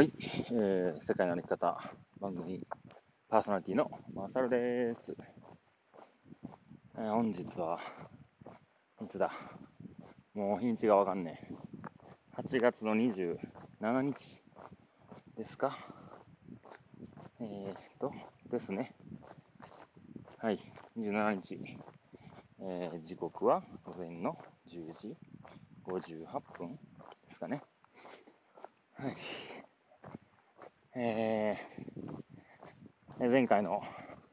はい、えー、世界の歩き方番組パーソナリティのマーサルです。えー、本日はいつだ？もう日にちがわかんねえ。8月の27日ですか？えー、っと、ですね。はい、27日。えー、時刻は午前の10時58分ですかね。はい。えー、前回の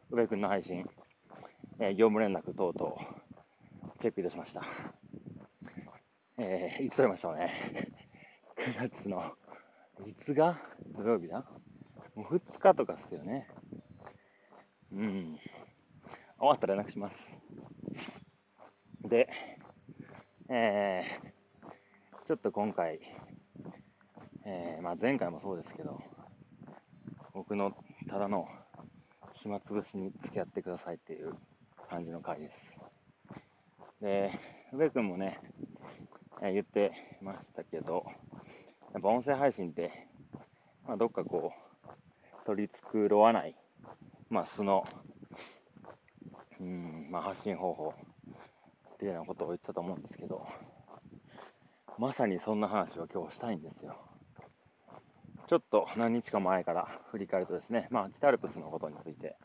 宇部君の配信、えー、業務連絡等々チェックいたしました。えー、いつ撮りましょうね？9月の、いつが土曜日だ？もう2日とかっすよね。うん。終わったら連絡します。で、えー、ちょっと今回、えー、まあ、前回もそうですけど、僕のただの暇つぶしに付き合ってくださいっていう感じの回です。で、宇部君もね、言ってましたけど、やっぱ音声配信って、まあ、どっかこう、取り繕わない、まあ、素の、うん、まあ、発信方法っていうようなことを言ったと思うんですけど、まさにそんな話を今日したいんですよ。ちょっと何日か前から振り返るとですね、まあ、北アルプスのことについて、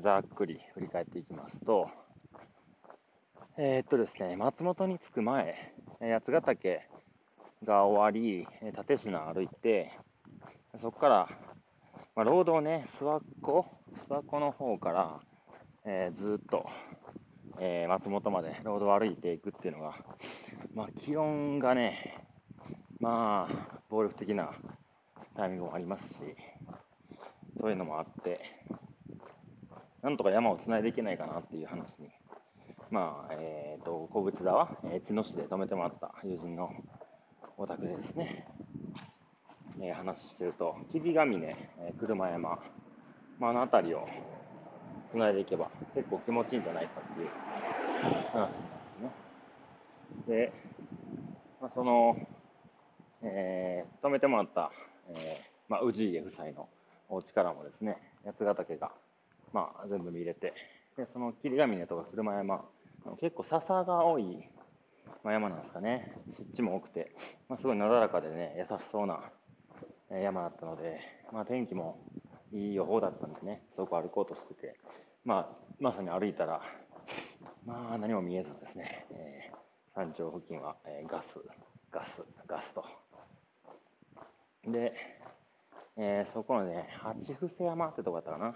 ざっくり振り返っていきますと、えー、っとですね、松本に着く前、八ヶ岳が終わり、立科歩いて、そこから、まあ、ロードをね、諏訪湖、諏訪湖の方から、えー、ずっと、えー、松本までロードを歩いていくっていうのが、まあ、気温がね、まあ、暴力的なタイミングもありますし、そういうのもあって、なんとか山をつないでいけないかなっていう話に、まあ、えっ、ー、と、古物田は、え、茅野市で泊めてもらった友人のお宅でですね、えー、話してると、霧ヶ峰、え、車山、まあ、あの辺りをつないでいけば結構気持ちいいんじゃないかっていう話なんですね。で、まあ、その、えー、泊めてもらったえー、まあ、氏家夫妻のお家からもですね、八ヶ岳が、まあ、全部見れて、で、その霧ヶ峰とか車山、結構笹が多い、まあ、山なんですかね。湿地も多くて、まあ、すごいなだらかでね、優しそうな山だったので、まあ、天気もいい予報だったんでね、そこ歩こうとしてて、まあ、まさに歩いたら、まあ、何も見えずですね、えー、山頂付近は、えー、ガス、ガス、ガスと。で、えー、そこのね、八伏山ってとこだったかな。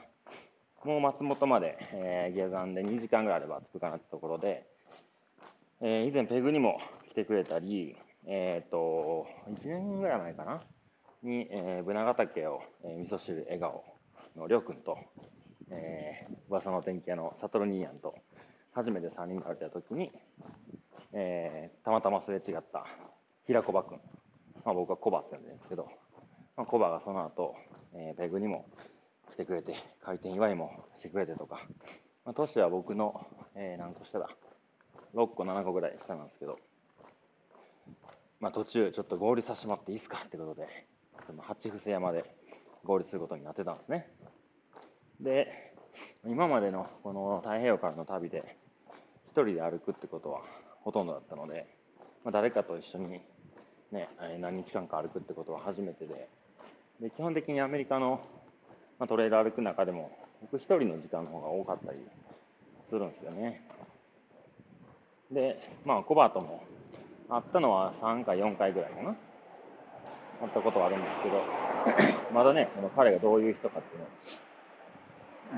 もう松本まで、えー、下山で2時間ぐらいあれば着くかなってところで、えー、以前ペグにも来てくれたり、えっ、ー、と、1年ぐらい前かなに、えー、ブナガ岳を、えー、味噌汁笑顔のりょうくんと、えー、噂の天気屋のサトル兄やんと、初めて3人で歩いた時に、えー、たまたますれ違った平子場くん。まあ、僕はコバって呼んでるんですけど、まあ、コバがその後、えー、ペグにも来てくれて、開店祝いもしてくれてとか、まあ、年は僕の、えー、何個下だ、6個、7個ぐらい下なんですけど、まあ、途中ちょっと合流させてもらっていいですかってことで、その八伏山で合流することになってたんですね。で、今までのこの太平洋からの旅で、1人で歩くってことはほとんどだったので、まあ、誰かと一緒にね、何日間か歩くってことは初めてで、で基本的にアメリカの、まあ、トレイル歩く中でも、僕一人の時間の方が多かったりするんですよね。で、まあ、コバートも、会ったのは3回、4回ぐらいかな。会ったことはあるんですけど、まだね、この彼がどういう人かっていうの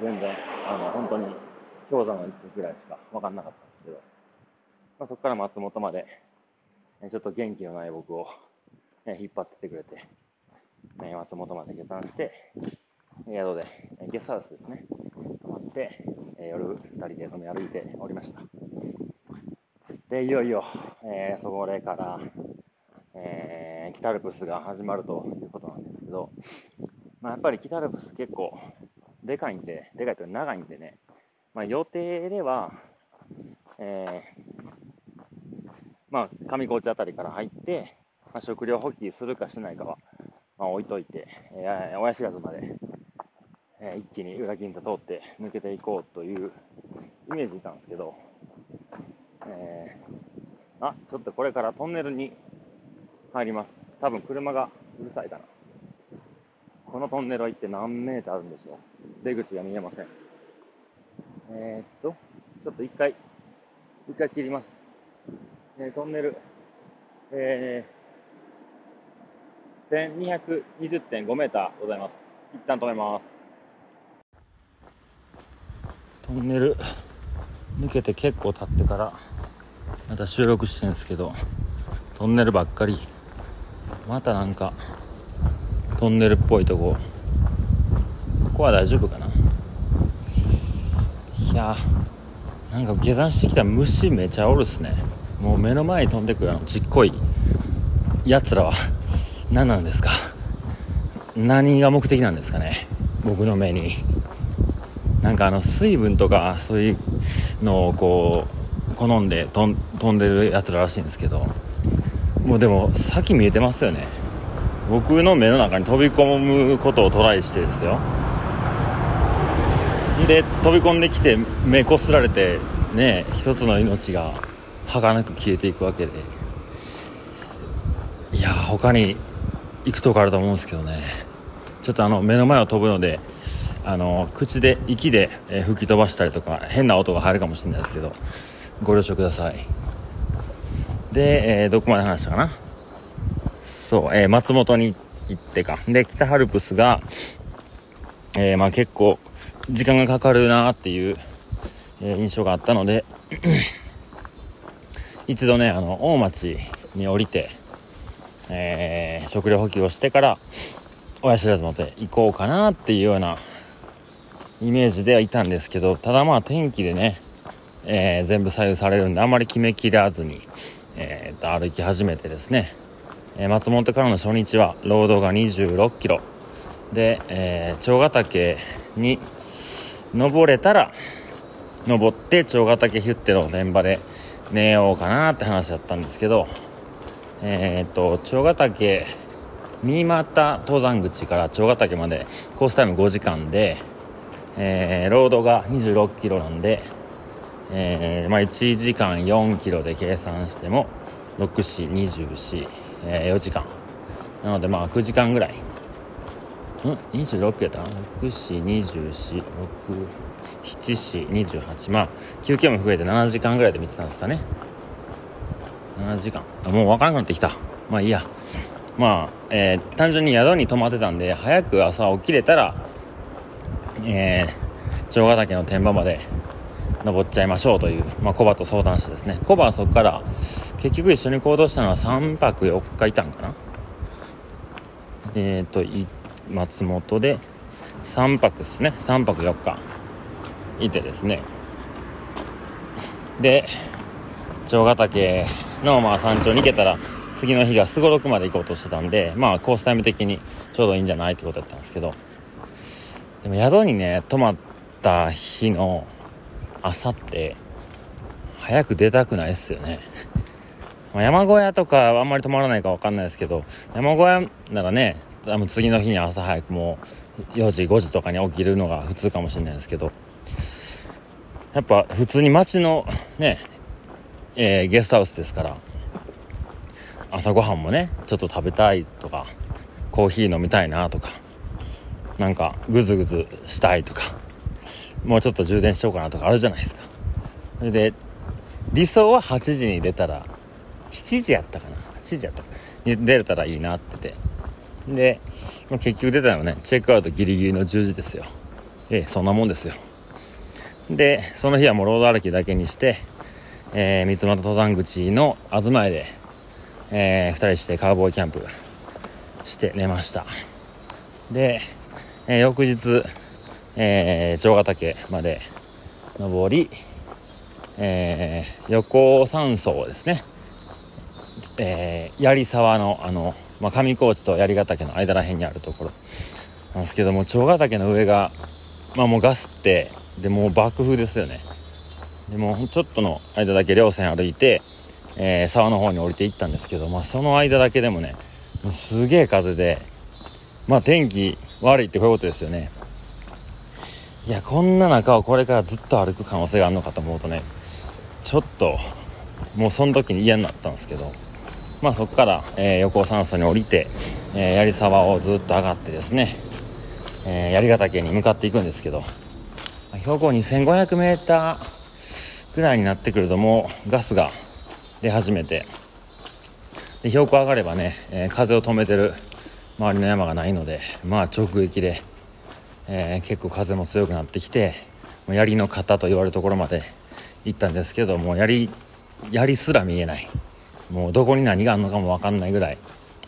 全然、あの、本当に氷山の一ぐらいしか分かんなかったんですけど、まあ、そこから松本までちょっと元気のない僕を、え引っ張っててくれて、え松本まで下山して、宿で、えゲストハウスですね、泊まって、え夜2人で飲み歩いておりました。で、いよいよ、えー、そこから、えー、北アルプスが始まるということなんですけど、まあ、やっぱり北アルプス結構でかいんで、でかいというか長いんでね、まあ、予定では、えまあ、上高地辺りから入って、まあ、食料補給するかしないかは、まあ、置いといて、えー、親知らずまで、えー、一気に裏銀座通って抜けていこうというイメージでいたんですけど、えー、あ、ちょっとこれからトンネルに入ります。多分車がうるさいかな。このトンネルは一体何メーターあるんでしょう出口が見えません。えー、っと、ちょっと一回、一回切ります。え、トンネル、えー、1220.5メーターございます。一旦止めます。トンネル抜けて結構経ってからまた収録してるんですけどトンネルばっかりまたなんかトンネルっぽいとこここは大丈夫かないやなんか下山してきた虫めちゃおるっすねもう目の前に飛んでくるあのちっこいやつらは。何なんですか。何が目的なんですかね。僕の目に。なんかあの水分とかそういうのをこう好んで飛んでるやつららしいんですけど。もうでも先見えてますよね。僕の目の中に飛び込むことをトライしてですよ。で飛び込んできて目こすられてね一つの命が。儚く消えていくわけで。いや他に行くとこあると思うんですけどね。ちょっとあの目の前を飛ぶのであの口で息で、え吹き飛ばしたりとか変な音が入るかもしれないですけどご了承ください。で、えー、どこまで話したかな？そう、えー、松本に行ってか。で北ハルプスが、え、まあ結構時間がかかるなっていう、え印象があったので一度ねあの大町に降りて、え食料補給をしてから親知らずまで行こうかなっていうようなイメージではいたんですけどただまあ天気でね、えー、全部左右されるんであんまり決めきらずに、えー、と歩き始めてですね、えー、松本からの初日はロードが2 6キロ。で、えー、長ヶ岳に登れたら登って長ヶ岳ヒュッテの現場で寝ようかなって話だったんですけどえっ、と長ヶ岳新潟登山口から長ヶ岳までコースタイム5時間でえー、ロードが26キロなんで、えー、まあ、1時間4キロで計算しても6、4、24、えー、4時間。なのでまあ9時間ぐらい。ん ?26 キロやったな？6、4、24、6、7、4、28。まあ、休憩も増えて7時間ぐらいで見てたんですかね。7時間。もう分からなくなってきた。まあいいや。まあ、えー、単純に宿に泊まってたんで、早く朝起きれたら、えー、城ヶ岳の天場まで登っちゃいましょうという、まあ、コバと相談してですねコバはそこから結局一緒に行動したのは3泊4日いたんかなえっ、ー、と松本で3泊ですね3泊4日いてですね。で城ヶ岳のまあ山頂に行けたら次の日がすごろくまで行こうとしてたんでまあコースタイム的にちょうどいいんじゃないってことだったんですけど。でも宿にね泊まった日の朝って早く出たくないっすよね。ま山小屋とかあんまり泊まらないか分かんないですけど山小屋ならね多分次の日に朝早くもう4時5時とかに起きるのが普通かもしれないですけど。やっぱ普通に街のね、えー、ゲストハウスですから朝ごはんもねちょっと食べたいとかコーヒー飲みたいなとかなんかグズグズしたいとかもうちょっと充電しようかなとかあるじゃないですか。それで理想は8時に出たら7時やったかな8時やったかに出れたらいいなってて。で、結局出たのねチェックアウトギリギリの10時ですよ。ええそんなもんですよ。でその日はもうロード歩きだけにしてえー、三俣登山口の東屋で、えー、2人してカウボーイキャンプして寝ました。でえー、翌日、えー、城ヶ岳まで登り、えー、横山荘ですね、えー、槍沢のあの、まあ、上高地と槍ヶ岳の間らへんにあるところなんですけども長ヶ岳の上が、まあ、もうガスってでもう爆風ですよね。でもちょっとの間だけ稜線歩いて、えー、沢の方に降りていったんですけど、まあ、その間だけでもねもうすげえ風でまあ天気悪いってこういうことですよね。いやこんな中をこれからずっと歩く可能性があるのかと思うとねちょっともうその時に嫌になったんですけどまあそこから、えー、横尾山荘に降りて、えー、槍沢をずっと上がってですね、えー、槍ヶ岳に向かっていくんですけど標高 2500m ぐらいになってくるともうガスが出始めてで標高上がればね、えー、風を止めてる周りの山がないのでまあ直撃で、えー、結構風も強くなってきてもう槍の型と言われるところまで行ったんですけども槍槍すら見えない。もうどこに何があるのかも分かんないぐらい、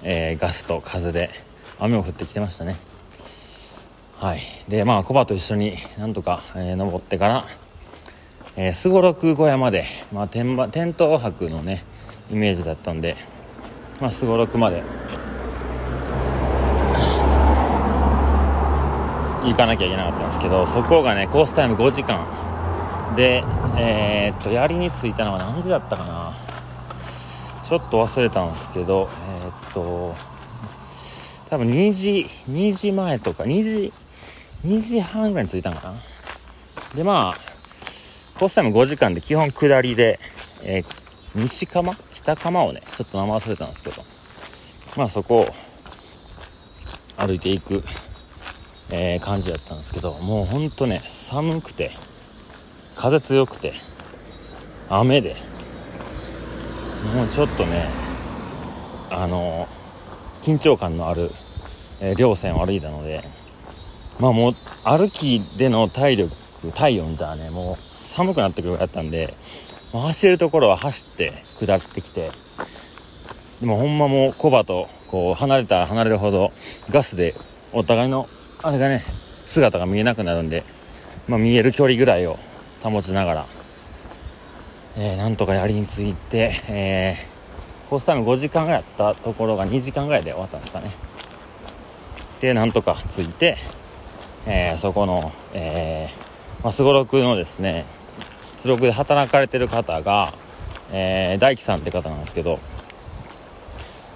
えー、ガスと風で雨も降ってきてましたね。はい。でまあコバと一緒になんとか、えー、登ってからすごろく小屋まで、まあ、テンテント泊のねイメージだったんでまあすごろくまで行かなきゃいけなかったんですけどそこがねコースタイム5時間。でえー、っと槍に着いたのは何時だったかな。ちょっと忘れたんですけどえー、っと多分2時2時前とか2時2時半ぐらいに着いたんかな。でまあコースタイム5時間で基本下りで、えー、西釜北釜をねちょっと名前忘れたんですけど。まあそこを歩いていくえー、感じだったんですけどもうほんとね寒くて風強くて雨でもうちょっとねあの緊張感のある、えー、稜線を歩いたのでまあもう歩きでの体力体温じゃねもう寒くなってくるやったんで走るところは走って下ってきてでもほんまもうコバとこう離れたら離れるほどガスでお互いのあれがね姿が見えなくなるんで、まあ、見える距離ぐらいを保ちながら、えー、なんとか槍について、えー、コースタイム5時間ぐらいやったところが2時間ぐらいで終わったんですかね。でなんとかついて、えー、そこの、えー、まごろくのですねつろくで働かれてる方が、えー、大樹さんって方なんですけど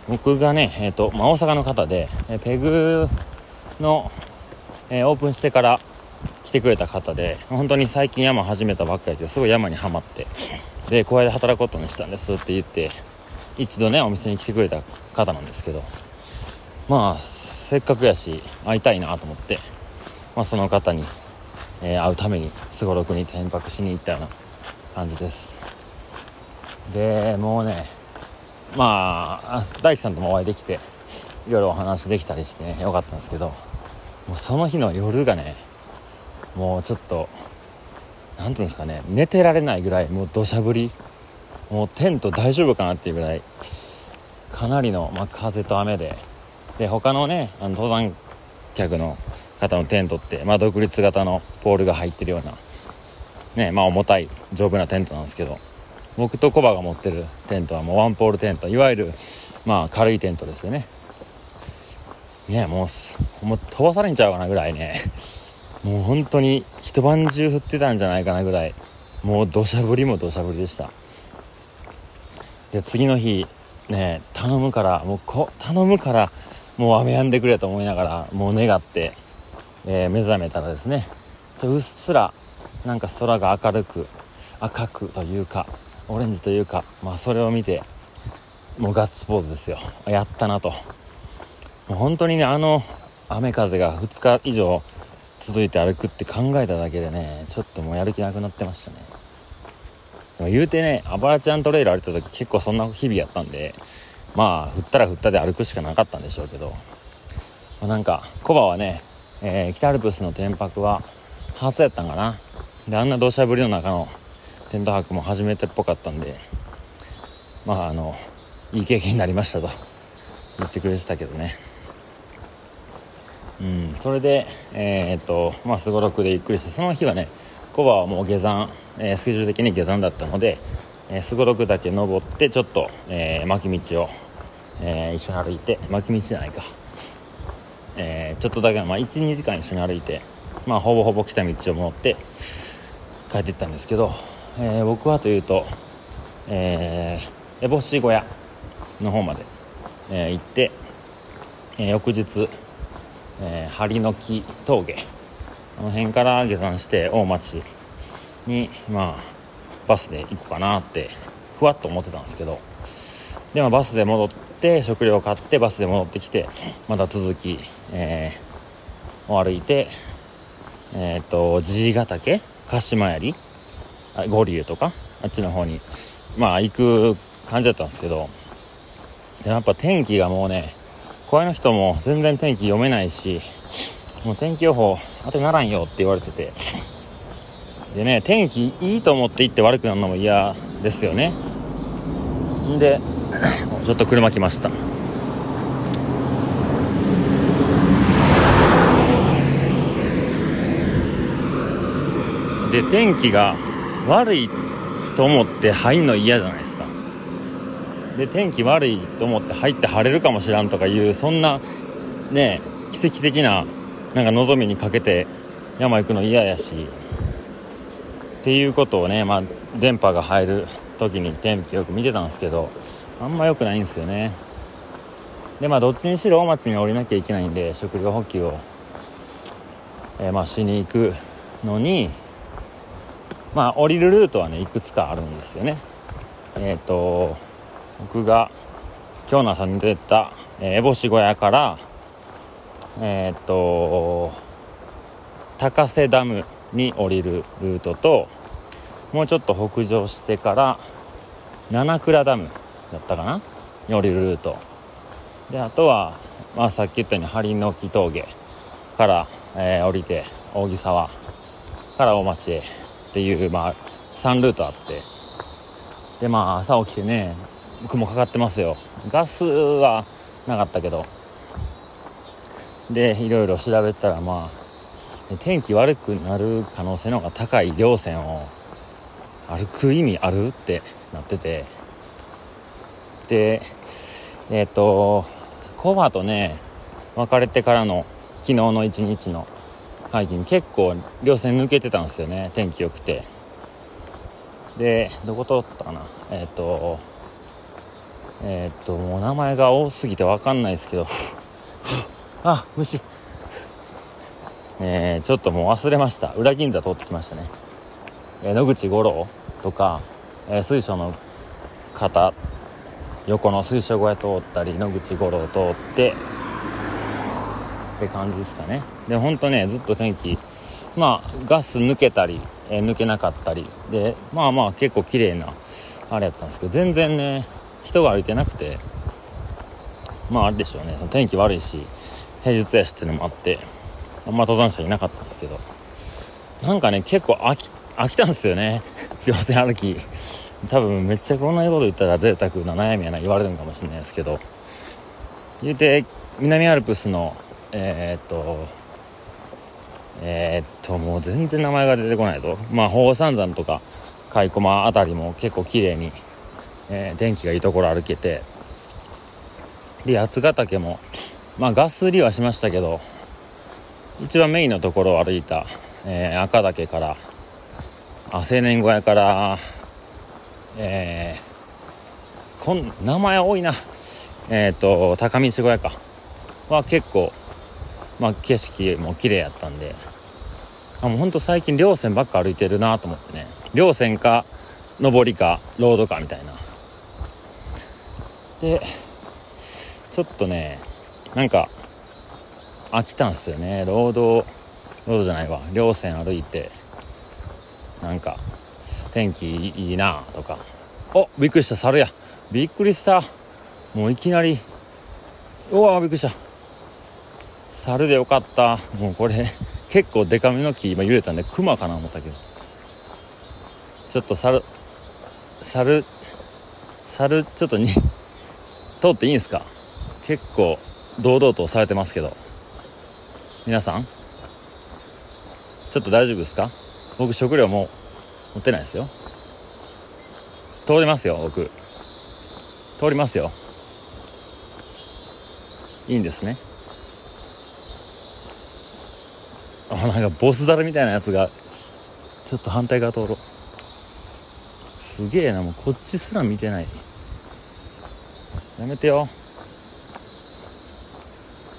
僕がね、えーとまあ、大阪の方で、えペグのえー、オープンしてから来てくれた方で本当に最近山始めたばっかりですごい山にはまってでこうやって働くことにしたんですって言って一度ねお店に来てくれた方なんですけどまあせっかくやし会いたいなと思って、まあ、その方に、えー、会うためにすごろくに転泊しに行ったような感じです。でもうねまあ大樹さんともお会いできていろいろお話できたりしてねよかったんですけどもうその日の夜がねもうちょっと何ていうんですかね寝てられないぐらいもう土砂降りもうテント大丈夫かなっていうぐらいかなりの、まあ、風と雨でで他のねあの登山客の方のテントって、まあ、独立型のポールが入ってるようなねまあ重たい丈夫なテントなんですけど僕とコバが持ってるテントはもうワンポールテントいわゆるまあ軽いテントですよね。ねもうもう飛ばされんちゃうかなぐらいね。もう本当に一晩中降ってたんじゃないかなぐらい。もう土砂降りも土砂降りでした。で次の日ね頼むからもうこ頼むからもう雨止んでくれと思いながらもう願って、えー、目覚めたらですねちょうっすらなんか空が明るく赤くというかオレンジというかまあそれを見てもうガッツポーズですよ。やったなと。もう本当にねあの雨風が2日以上続いて歩くって考えただけでねちょっともうやる気なくなってましたね。でも言うてねアバラチャントレイル歩いた時結構そんな日々やったんでまあ降ったら降ったで歩くしかなかったんでしょうけど、まあ、なんかコバはね、えー、北アルプスの天白は初やったんかな。であんな土砂降りの中のテント泊も初めてっぽかったんでまああのいい経験になりましたと言ってくれてたけどね。うん、それで、えー、っとまあすごろくでゆっくりしてその日はねコバはもう下山、えー、スケジュール的に下山だったのですごろくだけ登ってちょっと、えー、巻き道を、えー、一緒に歩いて巻き道じゃないか、えー、ちょっとだけ、まあ、12時間一緒に歩いて、まあ、ほぼほぼ来た道を戻って帰っていったんですけど、えー、僕はというと、えー、烏帽子小屋の方まで、えー、行って、え、翌日えー、針の木峠あの辺から下山して大町にまあバスで行こうかなってふわっと思ってたんですけどでもバスで戻って食料を買ってバスで戻ってきてまた続き、えー、を歩いてえっ、ー、と爺ヶ岳鹿島槍五竜とかあっちの方にまあ行く感じだったんですけどやっぱ天気がもうね怖いの人も全然天気読めないしもう天気予報当てならんよって言われててでね天気いいと思って行って悪くなるのも嫌ですよねで ちょっと車来ました。で天気が悪いと思って入んの嫌じゃないですか。で天気悪いと思って入って晴れるかもしらんとかいうそんなね奇跡的ななんか望みにかけて山行くの嫌やし。っていうことをねまあ電波が入る時に天気よく見てたんですけどあんま良くないんですよね。でまあどっちにしろ大町に降りなきゃいけないんで食料補給を、えー、まあしに行くのにまあ降りるルートはねいくつかあるんですよね。えっ、ー、と僕が今日の朝に出た烏帽子小屋からえっ、と高瀬ダムに降りるルートともうちょっと北上してから七倉ダムだったかな？に降りるルート。であとは、まあ、さっき言ったように針の木峠から、えー、降りて扇沢から大町へっていう、まあ、3ルートあって。でまあ朝起きてね雲かかってますよ。ガスはなかったけど。でいろいろ調べたらまあ天気悪くなる可能性の方が高い稜線を歩く意味ある？ってなってて。でえっ、ー、とコバとね別れてからの昨日の一日のハイキング結構稜線抜けてたんですよね天気良くて。でどこ通ったかな？えっ、ー、とえっ、ー、ともう名前が多すぎて分かんないですけど。あ虫。えー、ちょっともう忘れました。裏銀座通ってきましたね、え、野口五郎とか、え、水晶の方横の水晶小屋通ったり野口五郎通ってって感じですかね。でほんとねずっと天気まあガス抜けたり、え、抜けなかったりでまあまあ結構綺麗なあれやったんですけど全然ね人が歩いてなくてまああれでしょうね。その天気悪いし平日やしっていうのもあってあんま登山者いなかったんですけどなんかね結構飽き飽きたんですよね。稜線歩き。多分めっちゃこんなこと言ったら贅沢な悩みやな言われるんかもしれないですけど。言うて南アルプスのえー、っとえー、っともう全然名前が出てこないぞ。まあ宝山山とか甲斐駒辺りも結構綺麗に、えー、天気がいいところ歩けて。で八ヶ岳もまあガスりはしましたけど一番メインのところを歩いた、えー、赤岳から青年小屋からえー、こん名前多いな。えっ、ー、と高見小屋か。は結構まあ景色も綺麗やったんで。あもうほんと最近稜線ばっか歩いてるなと思ってね。稜線か上りかロードかみたいな。でちょっとねなんか飽きたんすよね。ロードロードじゃないわ。稜線歩いて。なんか天気いいなとか。おびっくりした猿や。びっくりした。もういきなり。うわびっくりした。猿でよかった。もうこれ結構デカめの木今揺れたんでクマかな思ったけど。ちょっと猿猿猿ちょっとに通っていいんですか？結構堂々とされてますけど。皆さんちょっと大丈夫ですか？僕食料も持ってないですよ。通りますよ僕。通りますよ。いいんですね。あなんかボスザルみたいなやつがちょっと反対側通ろう。すげえなもうこっちすら見てない。やめてよ。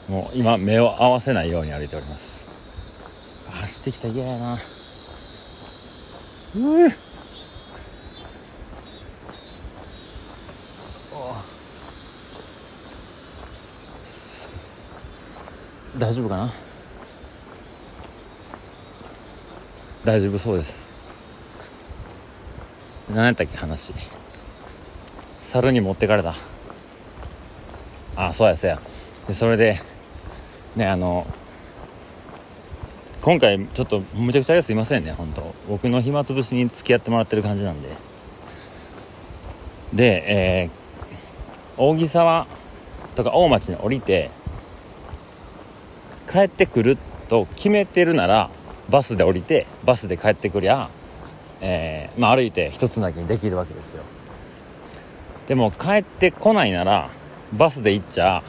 もう今目を合わせないように歩いております。走ってきた。嫌やな。うう大丈夫かな？大丈夫そうです。何やったっけ話。猿に持ってかれた。あそうやそうや。でそれでねあの今回ちょっとむちゃくちゃですいませんね本当。僕の暇つぶしに付き合ってもらってる感じなんで。でえー、扇沢とか大町に降りて帰ってくると決めてるならバスで降りてバスで帰ってくりゃ、えー、まあ、歩いて一つなぎにできるわけですよ。でも帰ってこないならバスで行っちゃ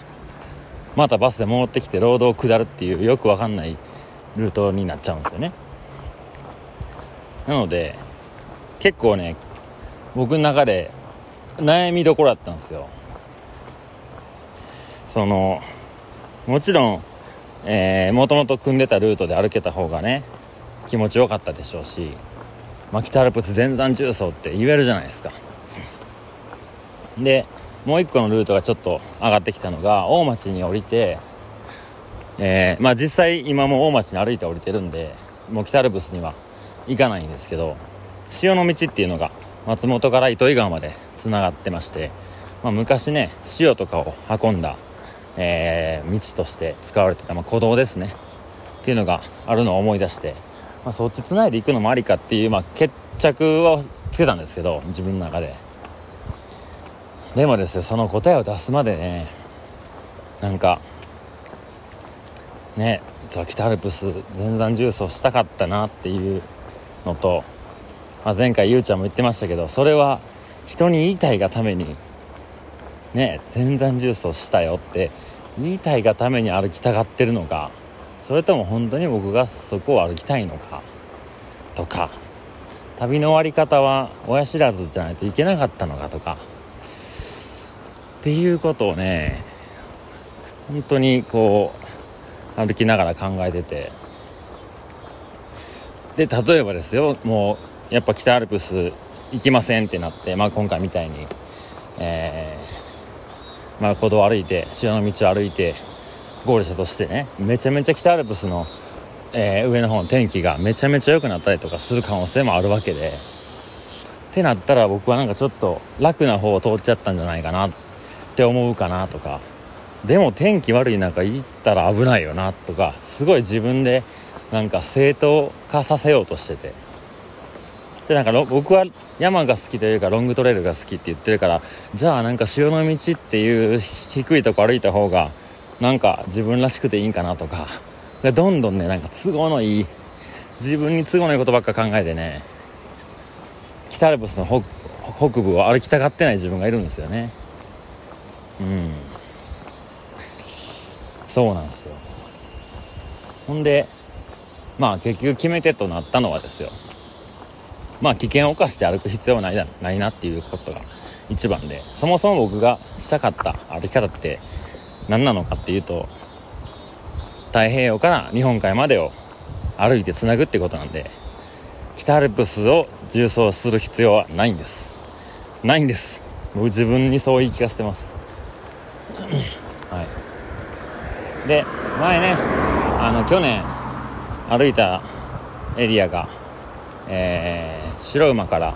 またバスで戻ってきてロードを下るっていうよくわかんないルートになっちゃうんですよね。なので結構ね僕の中で悩みどころだったんですよ。そのもちろん、もともと組んでたルートで歩けた方がね気持ちよかったでしょうし、まあ、北アルプス全山重走って言えるじゃないですか。でもう一個のルートがちょっと上がってきたのが大町に降りて、えー、まあ実際今も大町に歩いて降りてるんでもう北アルプスには行かないんですけど潮の道っていうのが松本から糸魚川までつながってまして、まあ、昔ね塩とかを運んだえー、道として使われてた、まあ、鼓動ですね。っていうのがあるのを思い出して、まあ、そっちつないでいくのもありかっていう、まあ、決着をつけたんですけど自分の中で。でもですよその答えを出すまでねなんかね北アルプス全山重走したかったなっていうのと、まあ、前回ゆうちゃんも言ってましたけどそれは人に言いたいがためにね全山重走したよって言いたいがために歩きたがってるのかそれとも本当に僕がそこを歩きたいのかとか旅の終わり方は親知らずじゃないといけなかったのかとかっていうことをね本当にこう歩きながら考えててで例えばですよもうやっぱ北アルプス行きませんってなって、まあ、今回みたいに、えまあ、歩道を歩いて潮の道を歩いてゴールしたとしてねめちゃめちゃ北アルプスの、えー、上の方の天気がめちゃめちゃ良くなったりとかする可能性もあるわけでってなったら僕はなんかちょっと楽な方を通っちゃったんじゃないかなって思うかなとか。でも天気悪い中行ったら危ないよなとかすごい自分でなんか正当化させようとしてて。でなんか僕は山が好きというかロングトレイルが好きって言ってるからじゃあなんか潮の道っていう低いとこ歩いた方がなんか自分らしくていいんかなとかでどんどんねなんか都合のいい自分に都合のいいことばっか考えてね北アルプスの北部を歩きたがってない自分がいるんですよね。うん。そうなんですよ。ほんでまあ結局決め手となったのはですよ。まあ危険を冒して歩く必要はないだないなっていうことが一番でそもそも僕がしたかった歩き方って何なのかっていうと太平洋から日本海までを歩いてつなぐってことなんで北アルプスを縦走する必要はないんです。ないんです。僕自分にそう言い聞かせてます。はい。で前ねあの去年歩いたエリアがえー、白馬から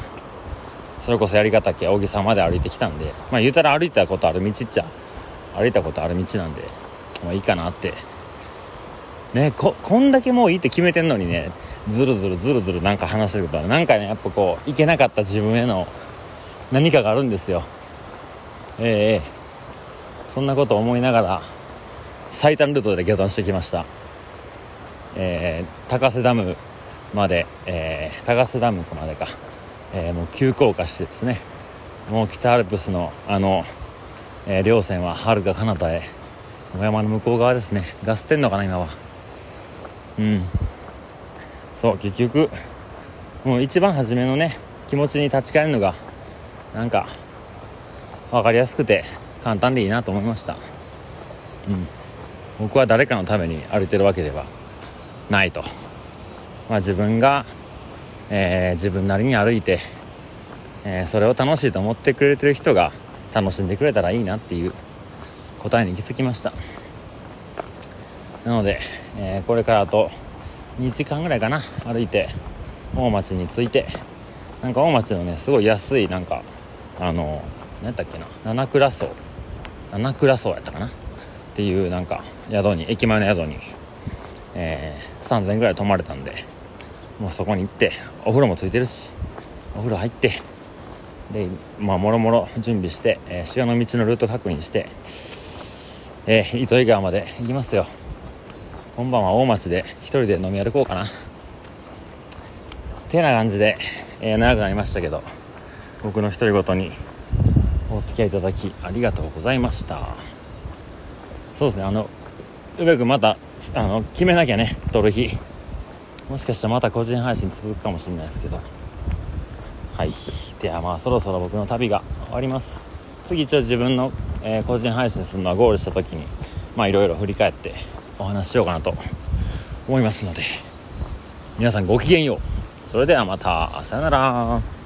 それこそ槍ヶ岳扇沢まで歩いてきたんでまあ言うたら歩いたことある道っちゃ歩いたことある道なんでまあいいかなって。ねここんだけもういいって決めてんのにねずるずるずるずるなんか話してることはなんかねやっぱこういけなかった自分への何かがあるんですよ。ええそんなこと思いながら最短ルートで下山してきました。えー、高瀬ダムまで、えー、高瀬ダムまでか、えー、もう急降下してですね。もう北アルプスのあの、えー、稜線ははるか彼方へ。山の向こう側ですね。ガスってんのかな今は。うん。そう結局もう一番初めのね気持ちに立ち返るのがなんか分かりやすくて簡単でいいなと思いました。うん。僕は誰かのために歩いてるわけではないと、まあ、自分が、えー、自分なりに歩いて、えー、それを楽しいと思ってくれてる人が楽しんでくれたらいいなっていう答えに行き着きました。なので、えー、これからあと2時間ぐらいかな歩いて大町に着いてなんか大町のねすごい安いなんかあの何やったっけな七倉荘七倉荘やったかな？っていうなんか宿に駅前の宿に、えー、3000円ぐらい泊まれたんでもうそこに行ってお風呂もついてるしお風呂入ってでまあもろもろ準備して、えー、潮の道のルート確認して、えー、糸魚川まで行きますよ。今晩は大町で一人で飲み歩こうかな。てな感じで、えー、長くなりましたけど僕の独り言にお付き合いいただきありがとうございました。そうですねあのうまくまたあの決めなきゃね撮る日。もしかしたらまた個人配信続くかもしれないですけど。はい。ではまあそろそろ僕の旅が終わります。次一応自分の、えー、個人配信するのはゴールした時にまあいろいろ振り返ってお話ししようかなと思いますので。皆さんごきげんよう。それではまた。さよなら。